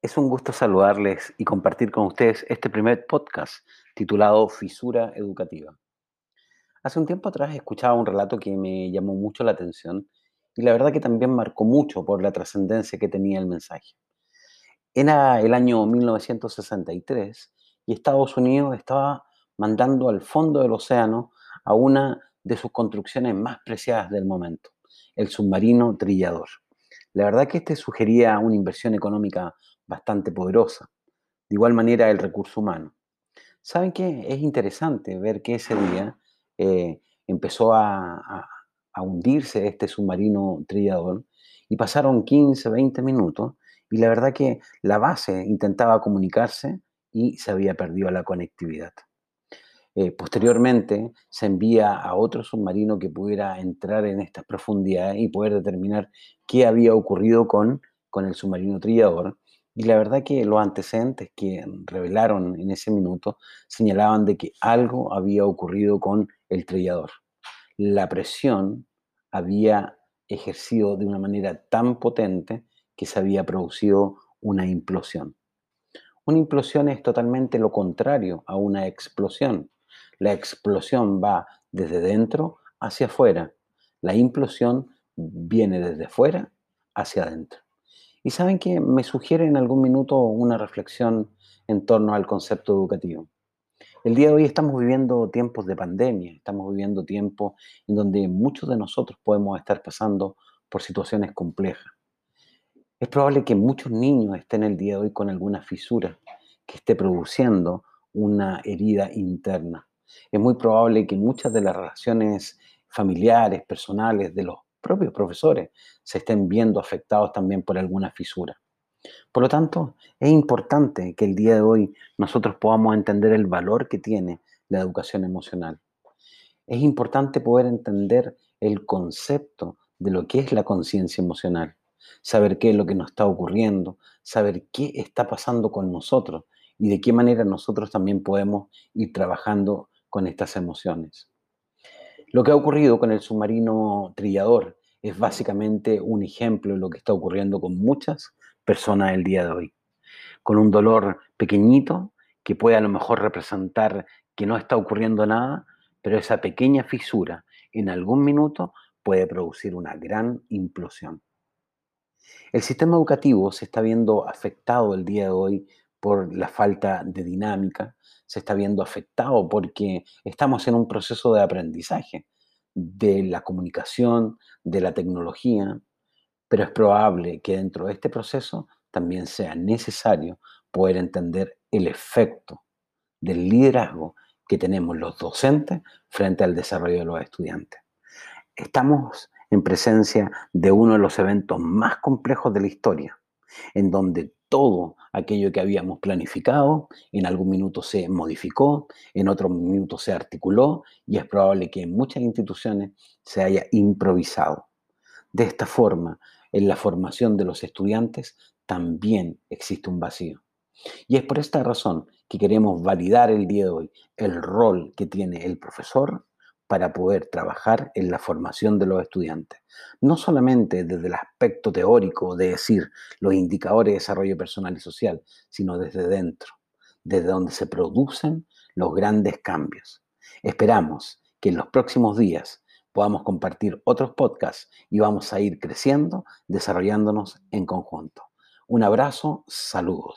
Es un gusto saludarles y compartir con ustedes este primer podcast titulado Fisura Educativa. Hace un tiempo atrás escuchaba un relato que me llamó mucho la atención y la verdad que también marcó mucho por la trascendencia que tenía el mensaje. Era el año 1963 y Estados Unidos estaba mandando al fondo del océano a una de sus construcciones más preciadas del momento, el submarino trillador. La verdad que este sugería una inversión económica bastante poderosa. De igual manera, el recurso humano. ¿Saben qué? Es interesante ver que ese día eh, empezó a, hundirse este submarino trillador y pasaron 15, 20 minutos y la verdad que la base intentaba comunicarse y se había perdido la conectividad. Eh, posteriormente se envía a otro submarino que pudiera entrar en estas profundidades y poder determinar qué había ocurrido con, con el submarino trillador y la verdad que los antecedentes que revelaron en ese minuto señalaban de que algo había ocurrido con el trillador. La presión había ejercido de una manera tan potente que se había producido una implosión. Una implosión es totalmente lo contrario a una explosión. La explosión va desde dentro hacia afuera. La implosión viene desde fuera hacia adentro. Y saben que me sugiere en algún minuto una reflexión en torno al concepto educativo. El día de hoy estamos viviendo tiempos de pandemia, estamos viviendo tiempos en donde muchos de nosotros podemos estar pasando por situaciones complejas. Es probable que muchos niños estén el día de hoy con alguna fisura que esté produciendo una herida interna. Es muy probable que muchas de las relaciones familiares, personales de los propios profesores se estén viendo afectados también por alguna fisura. Por lo tanto, es importante que el día de hoy nosotros podamos entender el valor que tiene la educación emocional. Es importante poder entender el concepto de lo que es la conciencia emocional, saber qué es lo que nos está ocurriendo, saber qué está pasando con nosotros y de qué manera nosotros también podemos ir trabajando con estas emociones. Lo que ha ocurrido con el submarino trillador es básicamente un ejemplo de lo que está ocurriendo con muchas personas el día de hoy. Con un dolor pequeñito que puede a lo mejor representar que no está ocurriendo nada, pero esa pequeña fisura en algún minuto puede producir una gran implosión. El sistema educativo se está viendo afectado el día de hoy por la falta de dinámica, se está viendo afectado porque estamos en un proceso de aprendizaje de la comunicación, de la tecnología, pero es probable que dentro de este proceso también sea necesario poder entender el efecto del liderazgo que tenemos los docentes frente al desarrollo de los estudiantes. Estamos en presencia de uno de los eventos más complejos de la historia, en donde todo aquello que habíamos planificado en algún minuto se modificó, en otro minuto se articuló y es probable que en muchas instituciones se haya improvisado. De esta forma, en la formación de los estudiantes también existe un vacío. Y es por esta razón que queremos validar el día de hoy el rol que tiene el profesor para poder trabajar en la formación de los estudiantes. No solamente desde el aspecto teórico de decir los indicadores de desarrollo personal y social, sino desde dentro, desde donde se producen los grandes cambios. Esperamos que en los próximos días podamos compartir otros podcasts y vamos a ir creciendo, desarrollándonos en conjunto. Un abrazo, saludos.